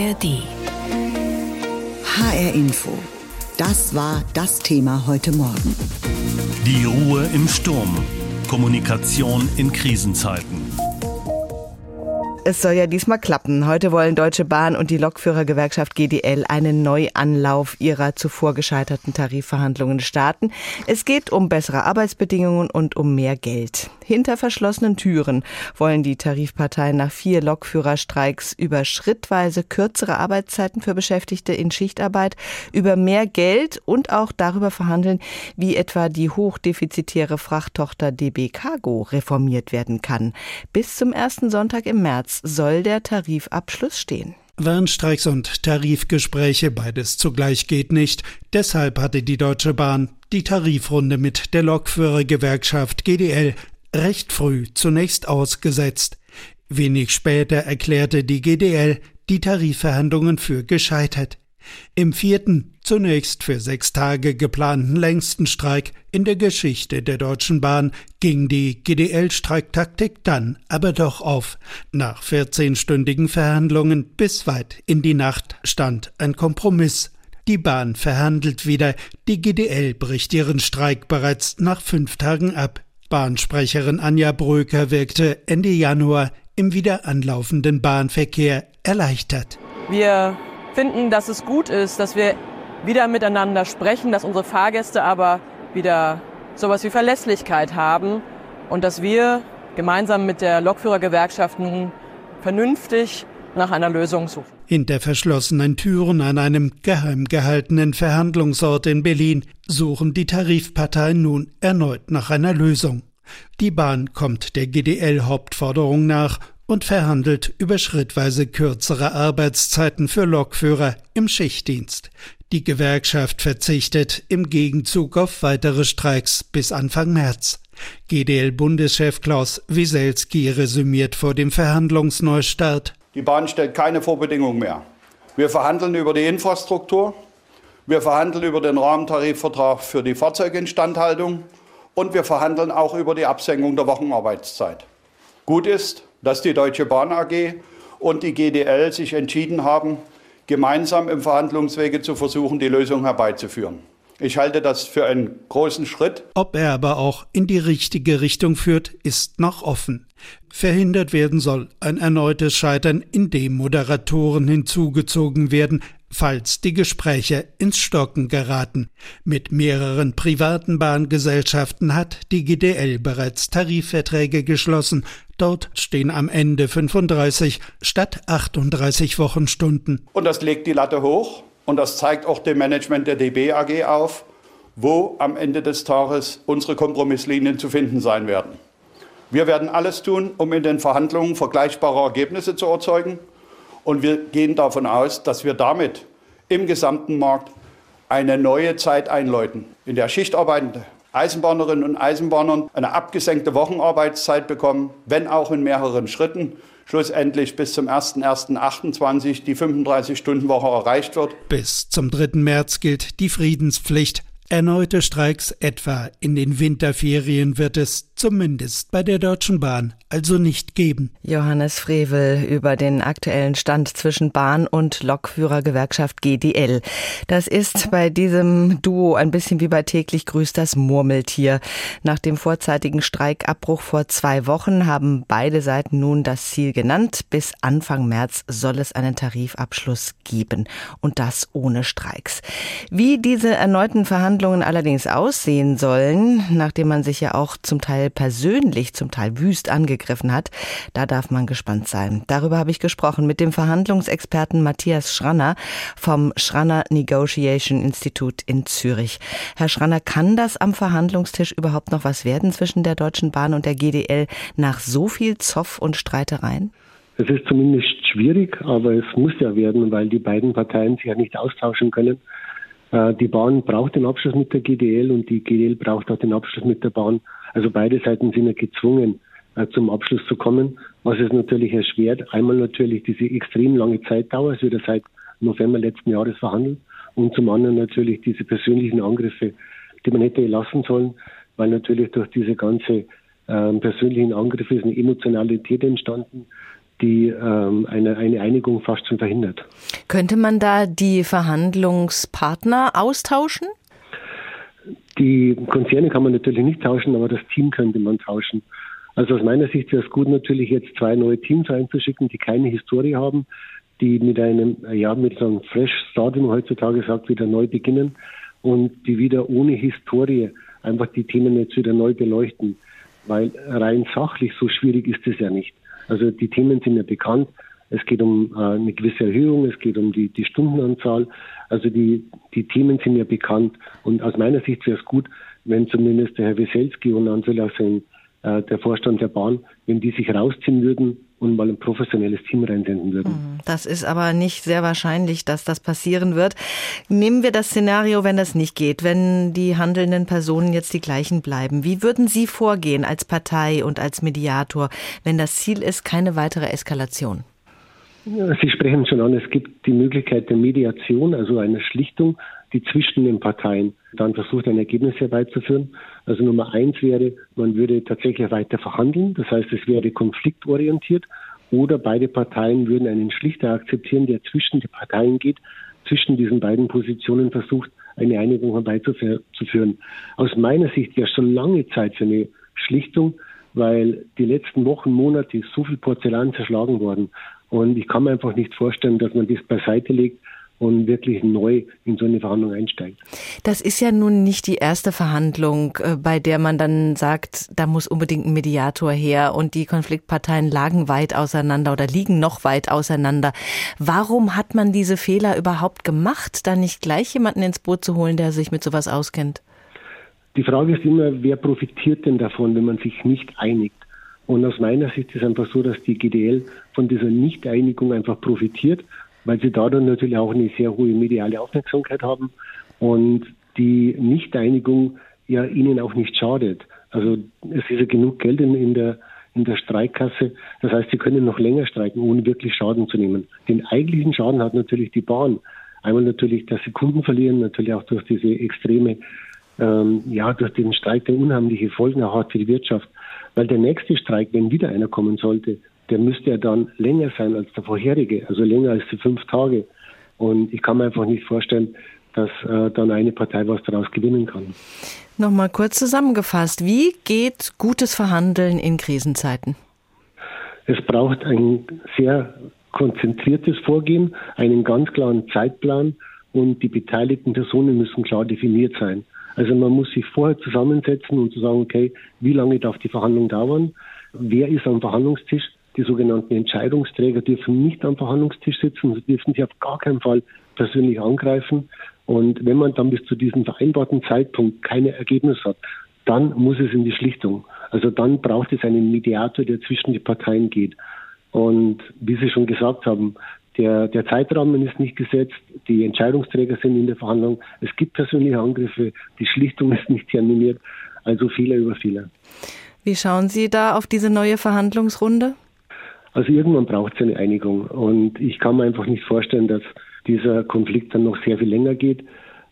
ARD. HR Info. Das war das Thema heute Morgen. Die Ruhe im Sturm. Kommunikation in Krisenzeiten. Es soll ja diesmal klappen. Heute wollen Deutsche Bahn und die Lokführergewerkschaft GDL einen Neuanlauf ihrer zuvor gescheiterten Tarifverhandlungen starten. Es geht um bessere Arbeitsbedingungen und um mehr Geld. Hinter verschlossenen Türen wollen die Tarifparteien nach vier Lokführerstreiks über schrittweise kürzere Arbeitszeiten für Beschäftigte in Schichtarbeit, über mehr Geld und auch darüber verhandeln, wie etwa die hochdefizitäre Frachttochter DB Cargo reformiert werden kann. Bis zum ersten Sonntag im März März soll der Tarifabschluss stehen. Warnstreiks und Tarifgespräche, beides zugleich geht nicht. Deshalb hatte die Deutsche Bahn die Tarifrunde mit der Lokführergewerkschaft GDL recht früh zunächst ausgesetzt. Wenig später erklärte die GDL die Tarifverhandlungen für gescheitert. Im vierten, zunächst für sechs Tage geplanten längsten Streik in der Geschichte der Deutschen Bahn ging die GDL-Streiktaktik dann aber doch auf. Nach 14-stündigen Verhandlungen bis weit in die Nacht stand ein Kompromiss. Die Bahn verhandelt wieder, die GDL bricht ihren Streik bereits nach fünf Tagen ab. Bahnsprecherin Anja Bröker wirkte Ende Januar im wieder anlaufenden Bahnverkehr erleichtert. Wir finden, dass es gut ist, dass wir wieder miteinander sprechen, dass unsere Fahrgäste aber wieder sowas wie Verlässlichkeit haben und dass wir gemeinsam mit der Lokführergewerkschaften vernünftig nach einer Lösung suchen. Hinter verschlossenen Türen an einem geheim gehaltenen Verhandlungsort in Berlin suchen die Tarifparteien nun erneut nach einer Lösung. Die Bahn kommt der GDL-Hauptforderung nach und verhandelt über schrittweise kürzere Arbeitszeiten für Lokführer im Schichtdienst. Die Gewerkschaft verzichtet im Gegenzug auf weitere Streiks bis Anfang März. GDL-Bundeschef Klaus Wieselski resümiert vor dem Verhandlungsneustart. Die Bahn stellt keine Vorbedingungen mehr. Wir verhandeln über die Infrastruktur, wir verhandeln über den Rahmentarifvertrag für die Fahrzeuginstandhaltung und wir verhandeln auch über die Absenkung der Wochenarbeitszeit. Gut ist, dass die Deutsche Bahn AG und die GDL sich entschieden haben, gemeinsam im Verhandlungswege zu versuchen, die Lösung herbeizuführen. Ich halte das für einen großen Schritt. Ob er aber auch in die richtige Richtung führt, ist noch offen. Verhindert werden soll ein erneutes Scheitern, indem Moderatoren hinzugezogen werden, falls die Gespräche ins Stocken geraten. Mit mehreren privaten Bahngesellschaften hat die GDL bereits Tarifverträge geschlossen. Dort stehen am Ende 35 statt 38 Wochenstunden. Und das legt die Latte hoch und das zeigt auch dem Management der DB AG auf, wo am Ende des Tages unsere Kompromisslinien zu finden sein werden. Wir werden alles tun, um in den Verhandlungen vergleichbare Ergebnisse zu erzeugen. Und wir gehen davon aus, dass wir damit im gesamten Markt eine neue Zeit einläuten, in der Schichtarbeitende Eisenbahnerinnen und Eisenbahnern eine abgesenkte Wochenarbeitszeit bekommen, wenn auch in mehreren Schritten. Schlussendlich bis zum 01.01.28 die 35-Stunden-Woche erreicht wird. Bis zum 3. März gilt die Friedenspflicht. Erneute Streiks etwa in den Winterferien wird es zumindest bei der Deutschen Bahn also nicht geben. Johannes Frevel über den aktuellen Stand zwischen Bahn und Lokführergewerkschaft GDL. Das ist bei diesem Duo ein bisschen wie bei täglich grüßt das Murmeltier. Nach dem vorzeitigen Streikabbruch vor zwei Wochen haben beide Seiten nun das Ziel genannt. Bis Anfang März soll es einen Tarifabschluss geben. Und das ohne Streiks. Wie diese erneuten Verhandlungen allerdings aussehen sollen, nachdem man sich ja auch zum Teil persönlich, zum Teil wüst angegriffen hat. Da darf man gespannt sein. Darüber habe ich gesprochen mit dem Verhandlungsexperten Matthias Schranner vom Schranner Negotiation Institute in Zürich. Herr Schranner, kann das am Verhandlungstisch überhaupt noch was werden zwischen der Deutschen Bahn und der GDL nach so viel Zoff und Streitereien? Es ist zumindest schwierig, aber es muss ja werden, weil die beiden Parteien sich ja nicht austauschen können. Äh, die Bahn braucht den Abschluss mit der GDL und die GDL braucht auch den Abschluss mit der Bahn. Also beide Seiten sind ja gezwungen, äh, zum Abschluss zu kommen, was es natürlich erschwert. Einmal natürlich diese extrem lange Zeitdauer, es wird ja seit November letzten Jahres verhandelt, und zum anderen natürlich diese persönlichen Angriffe, die man hätte lassen sollen, weil natürlich durch diese ganze äh, persönlichen Angriffe ist eine Emotionalität entstanden, die ähm, eine, eine Einigung fast schon verhindert. Könnte man da die Verhandlungspartner austauschen? Die Konzerne kann man natürlich nicht tauschen, aber das Team könnte man tauschen. Also aus meiner Sicht wäre es gut, natürlich jetzt zwei neue Teams einzuschicken, die keine Historie haben, die mit einem, ja, mit so einem Fresh Start, wie man heutzutage sagt, wieder neu beginnen und die wieder ohne Historie einfach die Themen jetzt wieder neu beleuchten. Weil rein sachlich so schwierig ist es ja nicht. Also die Themen sind ja bekannt. Es geht um äh, eine gewisse Erhöhung, es geht um die, die Stundenanzahl. Also die, die Themen sind ja bekannt. Und aus meiner Sicht wäre es gut, wenn zumindest der Herr Weselski und dem äh, der Vorstand der Bahn, wenn die sich rausziehen würden und mal ein professionelles Team reinsenden würden. Hm, das ist aber nicht sehr wahrscheinlich, dass das passieren wird. Nehmen wir das Szenario, wenn das nicht geht, wenn die handelnden Personen jetzt die gleichen bleiben. Wie würden Sie vorgehen als Partei und als Mediator, wenn das Ziel ist, keine weitere Eskalation? Sie sprechen schon an, es gibt die Möglichkeit der Mediation, also einer Schlichtung, die zwischen den Parteien dann versucht, ein Ergebnis herbeizuführen. Also Nummer eins wäre, man würde tatsächlich weiter verhandeln. Das heißt, es wäre konfliktorientiert oder beide Parteien würden einen Schlichter akzeptieren, der zwischen die Parteien geht, zwischen diesen beiden Positionen versucht, eine Einigung herbeizuführen. Aus meiner Sicht wäre schon lange Zeit für eine Schlichtung, weil die letzten Wochen, Monate ist so viel Porzellan zerschlagen worden. Und ich kann mir einfach nicht vorstellen, dass man das beiseite legt und wirklich neu in so eine Verhandlung einsteigt. Das ist ja nun nicht die erste Verhandlung, äh, bei der man dann sagt, da muss unbedingt ein Mediator her und die Konfliktparteien lagen weit auseinander oder liegen noch weit auseinander. Warum hat man diese Fehler überhaupt gemacht, da nicht gleich jemanden ins Boot zu holen, der sich mit sowas auskennt? Die Frage ist immer, wer profitiert denn davon, wenn man sich nicht einigt? Und aus meiner Sicht ist es einfach so, dass die GDL von dieser Nichteinigung einfach profitiert weil sie dadurch natürlich auch eine sehr hohe mediale Aufmerksamkeit haben und die Nichteinigung ja ihnen auch nicht schadet. Also es ist ja genug Geld in, in der in der Streikkasse. Das heißt, sie können noch länger streiken, ohne wirklich Schaden zu nehmen. Den eigentlichen Schaden hat natürlich die Bahn. Einmal natürlich, dass sie Kunden verlieren, natürlich auch durch diese extreme, ähm, ja, durch den Streik, der unheimliche Folgen auch hat für die Wirtschaft. Weil der nächste Streik, wenn wieder einer kommen sollte, der müsste ja dann länger sein als der vorherige, also länger als die fünf Tage. Und ich kann mir einfach nicht vorstellen, dass äh, dann eine Partei was daraus gewinnen kann. Nochmal kurz zusammengefasst, wie geht gutes Verhandeln in Krisenzeiten? Es braucht ein sehr konzentriertes Vorgehen, einen ganz klaren Zeitplan und die beteiligten Personen müssen klar definiert sein. Also man muss sich vorher zusammensetzen und zu sagen, okay, wie lange darf die Verhandlung dauern? Wer ist am Verhandlungstisch? Die sogenannten Entscheidungsträger dürfen nicht am Verhandlungstisch sitzen, sie dürfen sich auf gar keinen Fall persönlich angreifen. Und wenn man dann bis zu diesem vereinbarten Zeitpunkt keine Ergebnisse hat, dann muss es in die Schlichtung. Also dann braucht es einen Mediator, der zwischen die Parteien geht. Und wie Sie schon gesagt haben, der, der Zeitrahmen ist nicht gesetzt, die Entscheidungsträger sind in der Verhandlung, es gibt persönliche Angriffe, die Schlichtung ist nicht terminiert, also Fehler über Fehler. Wie schauen Sie da auf diese neue Verhandlungsrunde? Also irgendwann braucht es eine Einigung. Und ich kann mir einfach nicht vorstellen, dass dieser Konflikt dann noch sehr viel länger geht.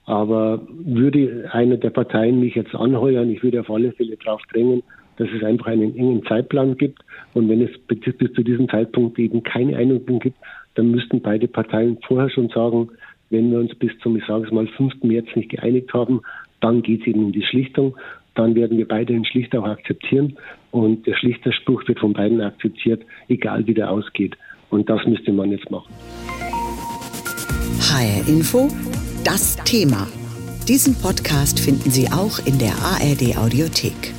Aber würde eine der Parteien mich jetzt anheuern, ich würde auf alle Fälle darauf drängen, dass es einfach einen engen Zeitplan gibt. Und wenn es bis zu diesem Zeitpunkt eben keine Einigung gibt, dann müssten beide Parteien vorher schon sagen, wenn wir uns bis zum, ich sage es mal, 5. März nicht geeinigt haben, dann geht es eben in die Schlichtung dann werden wir beide den Schlichter auch akzeptieren und der Schlichterspruch wird von beiden akzeptiert, egal wie der ausgeht. Und das müsste man jetzt machen. HR Info, das Thema. Diesen Podcast finden Sie auch in der ARD Audiothek.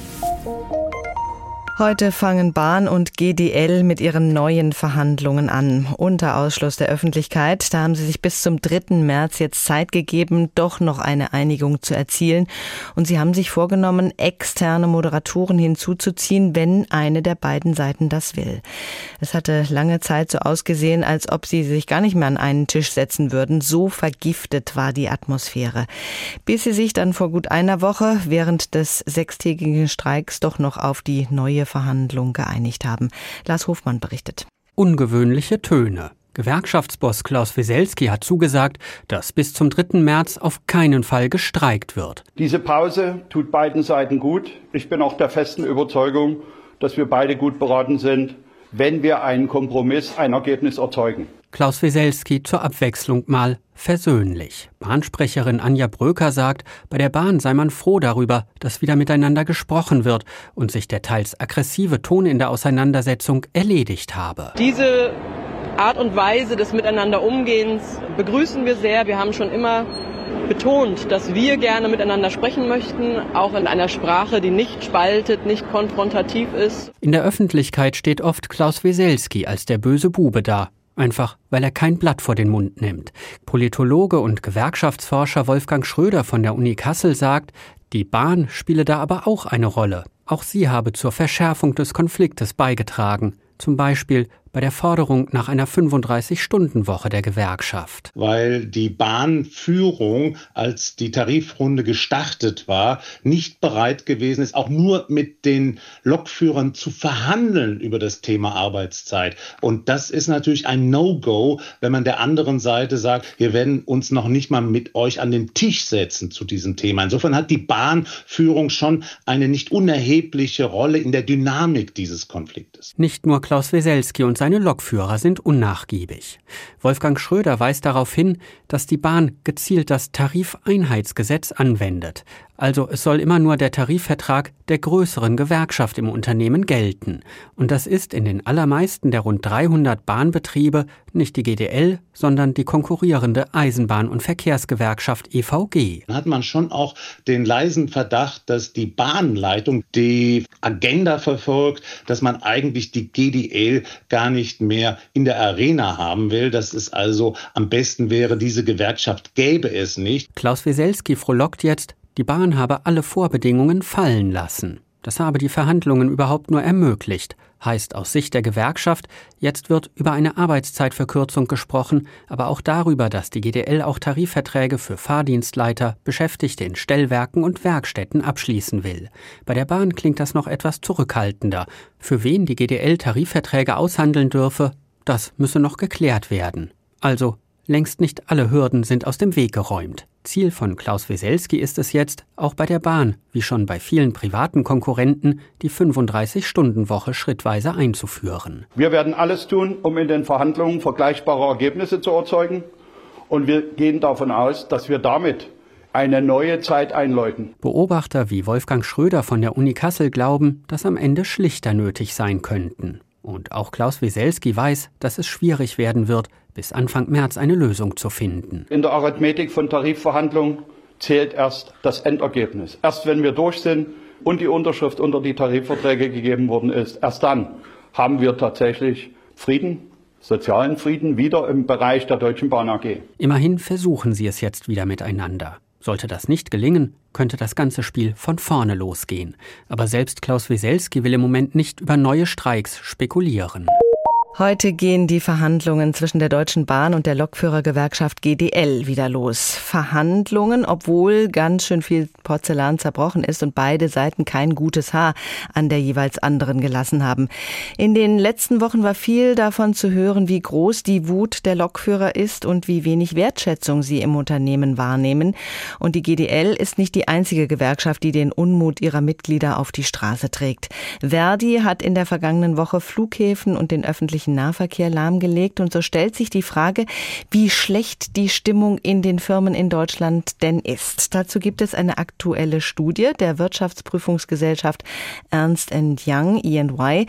Heute fangen Bahn und GDL mit ihren neuen Verhandlungen an. Unter Ausschluss der Öffentlichkeit. Da haben sie sich bis zum 3. März jetzt Zeit gegeben, doch noch eine Einigung zu erzielen. Und sie haben sich vorgenommen, externe Moderatoren hinzuzuziehen, wenn eine der beiden Seiten das will. Es hatte lange Zeit so ausgesehen, als ob sie sich gar nicht mehr an einen Tisch setzen würden. So vergiftet war die Atmosphäre. Bis sie sich dann vor gut einer Woche während des sechstägigen Streiks doch noch auf die neue Verhandlung geeinigt haben. Lars Hofmann berichtet. Ungewöhnliche Töne. Gewerkschaftsboss Klaus Wieselski hat zugesagt, dass bis zum 3. März auf keinen Fall gestreikt wird. Diese Pause tut beiden Seiten gut. Ich bin auch der festen Überzeugung, dass wir beide gut beraten sind, wenn wir einen Kompromiss, ein Ergebnis erzeugen. Klaus Wieselski zur Abwechslung mal versöhnlich. Bahnsprecherin Anja Bröker sagt, bei der Bahn sei man froh darüber, dass wieder miteinander gesprochen wird und sich der teils aggressive Ton in der Auseinandersetzung erledigt habe. Diese Art und Weise des Miteinanderumgehens begrüßen wir sehr. Wir haben schon immer betont, dass wir gerne miteinander sprechen möchten, auch in einer Sprache, die nicht spaltet, nicht konfrontativ ist. In der Öffentlichkeit steht oft Klaus Weselski als der böse Bube da einfach weil er kein Blatt vor den Mund nimmt. Politologe und Gewerkschaftsforscher Wolfgang Schröder von der Uni Kassel sagt, die Bahn spiele da aber auch eine Rolle. Auch sie habe zur Verschärfung des Konfliktes beigetragen, zum Beispiel bei der Forderung nach einer 35-Stunden-Woche der Gewerkschaft. Weil die Bahnführung, als die Tarifrunde gestartet war, nicht bereit gewesen ist, auch nur mit den Lokführern zu verhandeln über das Thema Arbeitszeit. Und das ist natürlich ein No-Go, wenn man der anderen Seite sagt, wir werden uns noch nicht mal mit euch an den Tisch setzen zu diesem Thema. Insofern hat die Bahnführung schon eine nicht unerhebliche Rolle in der Dynamik dieses Konfliktes. Nicht nur Klaus Weselski und seine Lokführer sind unnachgiebig. Wolfgang Schröder weist darauf hin, dass die Bahn gezielt das Tarifeinheitsgesetz anwendet, also es soll immer nur der Tarifvertrag der größeren Gewerkschaft im Unternehmen gelten. Und das ist in den allermeisten der rund 300 Bahnbetriebe nicht die GDL, sondern die konkurrierende Eisenbahn- und Verkehrsgewerkschaft EVG. Dann hat man schon auch den leisen Verdacht, dass die Bahnleitung die Agenda verfolgt, dass man eigentlich die GDL gar nicht mehr in der Arena haben will, dass es also am besten wäre, diese Gewerkschaft gäbe es nicht. Klaus Weselski frohlockt jetzt, die Bahn habe alle Vorbedingungen fallen lassen. Das habe die Verhandlungen überhaupt nur ermöglicht, heißt aus Sicht der Gewerkschaft, jetzt wird über eine Arbeitszeitverkürzung gesprochen, aber auch darüber, dass die GDL auch Tarifverträge für Fahrdienstleiter, Beschäftigte in Stellwerken und Werkstätten abschließen will. Bei der Bahn klingt das noch etwas zurückhaltender. Für wen die GDL Tarifverträge aushandeln dürfe, das müsse noch geklärt werden. Also längst nicht alle Hürden sind aus dem Weg geräumt. Ziel von Klaus Weselski ist es jetzt, auch bei der Bahn, wie schon bei vielen privaten Konkurrenten, die 35-Stunden-Woche schrittweise einzuführen. Wir werden alles tun, um in den Verhandlungen vergleichbare Ergebnisse zu erzeugen. Und wir gehen davon aus, dass wir damit eine neue Zeit einläuten. Beobachter wie Wolfgang Schröder von der Uni Kassel glauben, dass am Ende schlichter nötig sein könnten. Und auch Klaus Weselski weiß, dass es schwierig werden wird, bis Anfang März eine Lösung zu finden. In der Arithmetik von Tarifverhandlungen zählt erst das Endergebnis. Erst wenn wir durch sind und die Unterschrift unter die Tarifverträge gegeben worden ist, erst dann haben wir tatsächlich Frieden, sozialen Frieden wieder im Bereich der Deutschen Bahn AG. Immerhin versuchen sie es jetzt wieder miteinander. Sollte das nicht gelingen, könnte das ganze Spiel von vorne losgehen. Aber selbst Klaus Weselski will im Moment nicht über neue Streiks spekulieren. Heute gehen die Verhandlungen zwischen der Deutschen Bahn und der Lokführergewerkschaft GDL wieder los. Verhandlungen, obwohl ganz schön viel Porzellan zerbrochen ist und beide Seiten kein gutes Haar an der jeweils anderen gelassen haben. In den letzten Wochen war viel davon zu hören, wie groß die Wut der Lokführer ist und wie wenig Wertschätzung sie im Unternehmen wahrnehmen. Und die GDL ist nicht die einzige Gewerkschaft, die den Unmut ihrer Mitglieder auf die Straße trägt. Verdi hat in der vergangenen Woche Flughäfen und den öffentlichen öffentlichen Nahverkehr lahmgelegt. Und so stellt sich die Frage, wie schlecht die Stimmung in den Firmen in Deutschland denn ist. Dazu gibt es eine aktuelle Studie der Wirtschaftsprüfungsgesellschaft Ernst Young, EY.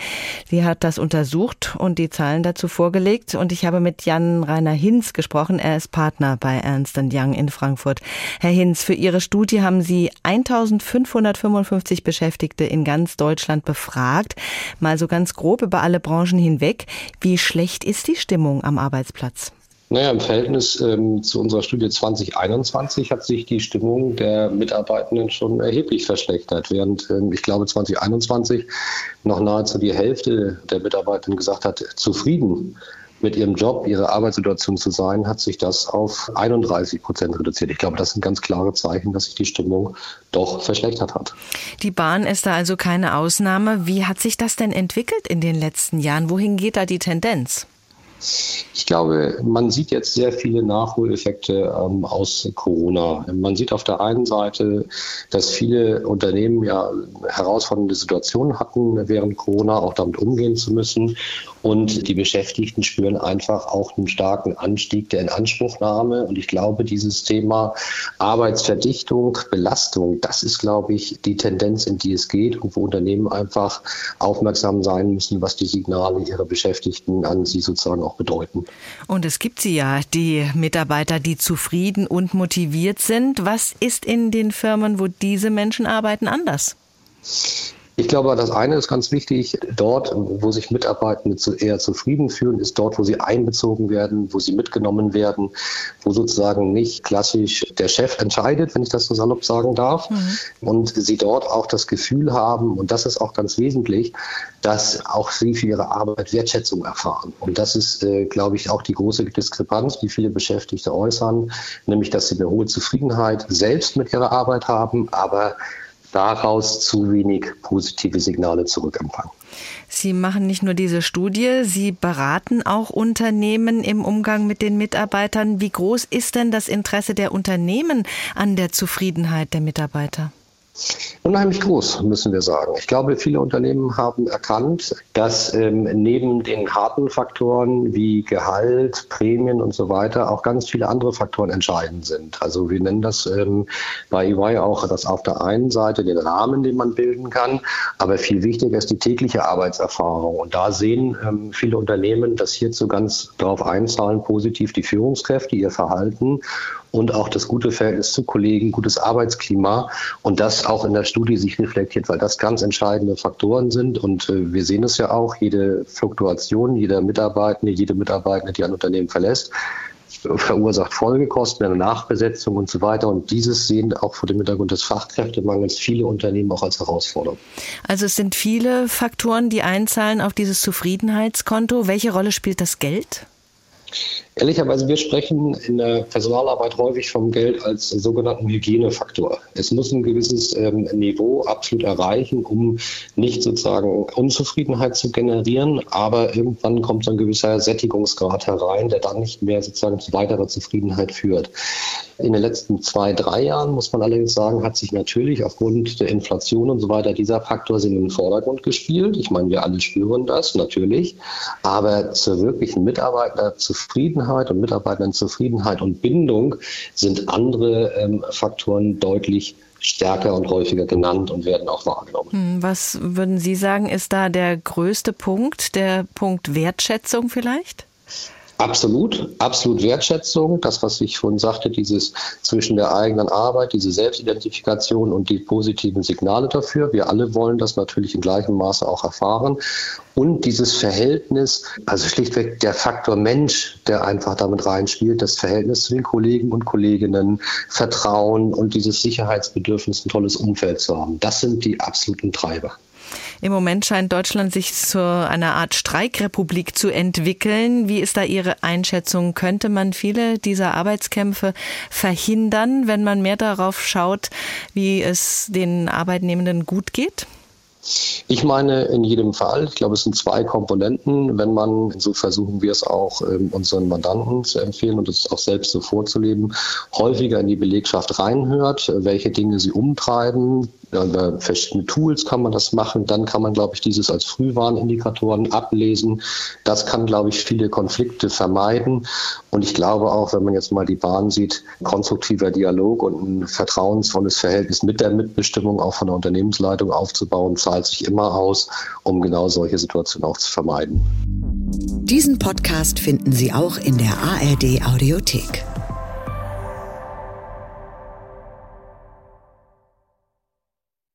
Sie hat das untersucht und die Zahlen dazu vorgelegt. Und ich habe mit Jan Rainer Hinz gesprochen. Er ist Partner bei Ernst Young in Frankfurt. Herr Hinz, für Ihre Studie haben Sie 1555 Beschäftigte in ganz Deutschland befragt. Mal so ganz grob über alle Branchen hinweg. Wie schlecht ist die Stimmung am Arbeitsplatz? Naja, im Verhältnis ähm, zu unserer Studie 2021 hat sich die Stimmung der Mitarbeitenden schon erheblich verschlechtert, während ähm, ich glaube 2021 noch nahezu die Hälfte der Mitarbeitenden gesagt hat, zufrieden mit ihrem Job, ihrer Arbeitssituation zu sein, hat sich das auf 31 Prozent reduziert. Ich glaube, das sind ganz klare Zeichen, dass sich die Stimmung doch verschlechtert hat. Die Bahn ist da also keine Ausnahme. Wie hat sich das denn entwickelt in den letzten Jahren? Wohin geht da die Tendenz? Ich glaube, man sieht jetzt sehr viele Nachholeffekte ähm, aus Corona. Man sieht auf der einen Seite, dass viele Unternehmen ja herausfordernde Situationen hatten während Corona, auch damit umgehen zu müssen. Und die Beschäftigten spüren einfach auch einen starken Anstieg der Inanspruchnahme. Und ich glaube, dieses Thema Arbeitsverdichtung, Belastung, das ist, glaube ich, die Tendenz, in die es geht und wo Unternehmen einfach aufmerksam sein müssen, was die Signale ihrer Beschäftigten an sie sozusagen auch bedeuten. Und es gibt sie ja, die Mitarbeiter, die zufrieden und motiviert sind. Was ist in den Firmen, wo diese Menschen arbeiten, anders? Ich glaube, das eine ist ganz wichtig. Dort, wo sich Mitarbeitende eher zufrieden fühlen, ist dort, wo sie einbezogen werden, wo sie mitgenommen werden, wo sozusagen nicht klassisch der Chef entscheidet, wenn ich das so salopp sagen darf, mhm. und sie dort auch das Gefühl haben, und das ist auch ganz wesentlich, dass auch sie für ihre Arbeit Wertschätzung erfahren. Und das ist, äh, glaube ich, auch die große Diskrepanz, die viele Beschäftigte äußern, nämlich, dass sie eine hohe Zufriedenheit selbst mit ihrer Arbeit haben, aber daraus zu wenig positive Signale zurückempfangen. Sie machen nicht nur diese Studie, Sie beraten auch Unternehmen im Umgang mit den Mitarbeitern. Wie groß ist denn das Interesse der Unternehmen an der Zufriedenheit der Mitarbeiter? Unheimlich groß, müssen wir sagen. Ich glaube, viele Unternehmen haben erkannt, dass ähm, neben den harten Faktoren wie Gehalt, Prämien und so weiter auch ganz viele andere Faktoren entscheidend sind. Also wir nennen das ähm, bei EY auch das auf der einen Seite den Rahmen, den man bilden kann, aber viel wichtiger ist die tägliche Arbeitserfahrung. Und da sehen ähm, viele Unternehmen, dass hierzu ganz darauf einzahlen, positiv die Führungskräfte, ihr Verhalten und auch das gute Verhältnis zu Kollegen, gutes Arbeitsklima und das auch in der Studie sich reflektiert, weil das ganz entscheidende Faktoren sind und äh, wir sehen es ja auch, jede Fluktuation, jeder Mitarbeitende, jede Mitarbeitende, die ein Unternehmen verlässt, verursacht Folgekosten, eine Nachbesetzung und so weiter. Und dieses sehen auch vor dem Hintergrund des Fachkräftemangels viele Unternehmen auch als Herausforderung. Also es sind viele Faktoren, die einzahlen auf dieses Zufriedenheitskonto. Welche Rolle spielt das Geld? Ehrlicherweise, wir sprechen in der Personalarbeit häufig vom Geld als sogenannten Hygienefaktor. Es muss ein gewisses ähm, Niveau absolut erreichen, um nicht sozusagen Unzufriedenheit zu generieren, aber irgendwann kommt so ein gewisser Sättigungsgrad herein, der dann nicht mehr sozusagen zu weiterer Zufriedenheit führt. In den letzten zwei, drei Jahren, muss man allerdings sagen, hat sich natürlich aufgrund der Inflation und so weiter dieser Faktor in den Vordergrund gespielt. Ich meine, wir alle spüren das natürlich, aber zur wirklichen Mitarbeiterzufriedenheit und Mitarbeiterinzufriedenheit und Bindung sind andere ähm, Faktoren deutlich stärker und häufiger genannt und werden auch wahrgenommen. Hm, was würden Sie sagen, ist da der größte Punkt, der Punkt Wertschätzung vielleicht? Absolut, absolut Wertschätzung. Das, was ich vorhin sagte, dieses zwischen der eigenen Arbeit, diese Selbstidentifikation und die positiven Signale dafür. Wir alle wollen das natürlich in gleichem Maße auch erfahren. Und dieses Verhältnis, also schlichtweg der Faktor Mensch, der einfach damit reinspielt, das Verhältnis zu den Kollegen und Kolleginnen, Vertrauen und dieses Sicherheitsbedürfnis, ein tolles Umfeld zu haben. Das sind die absoluten Treiber. Im Moment scheint Deutschland sich zu einer Art Streikrepublik zu entwickeln. Wie ist da Ihre Einschätzung? Könnte man viele dieser Arbeitskämpfe verhindern, wenn man mehr darauf schaut, wie es den Arbeitnehmenden gut geht? Ich meine in jedem Fall. Ich glaube, es sind zwei Komponenten. Wenn man, so versuchen wir es auch ähm, unseren Mandanten zu empfehlen und es auch selbst so vorzuleben, häufiger in die Belegschaft reinhört, welche Dinge sie umtreiben, über verschiedene Tools kann man das machen. Dann kann man, glaube ich, dieses als Frühwarnindikatoren ablesen. Das kann, glaube ich, viele Konflikte vermeiden. Und ich glaube auch, wenn man jetzt mal die Bahn sieht, konstruktiver Dialog und ein vertrauensvolles Verhältnis mit der Mitbestimmung auch von der Unternehmensleitung aufzubauen, zahlt sich immer aus, um genau solche Situationen auch zu vermeiden. Diesen Podcast finden Sie auch in der ARD Audiothek.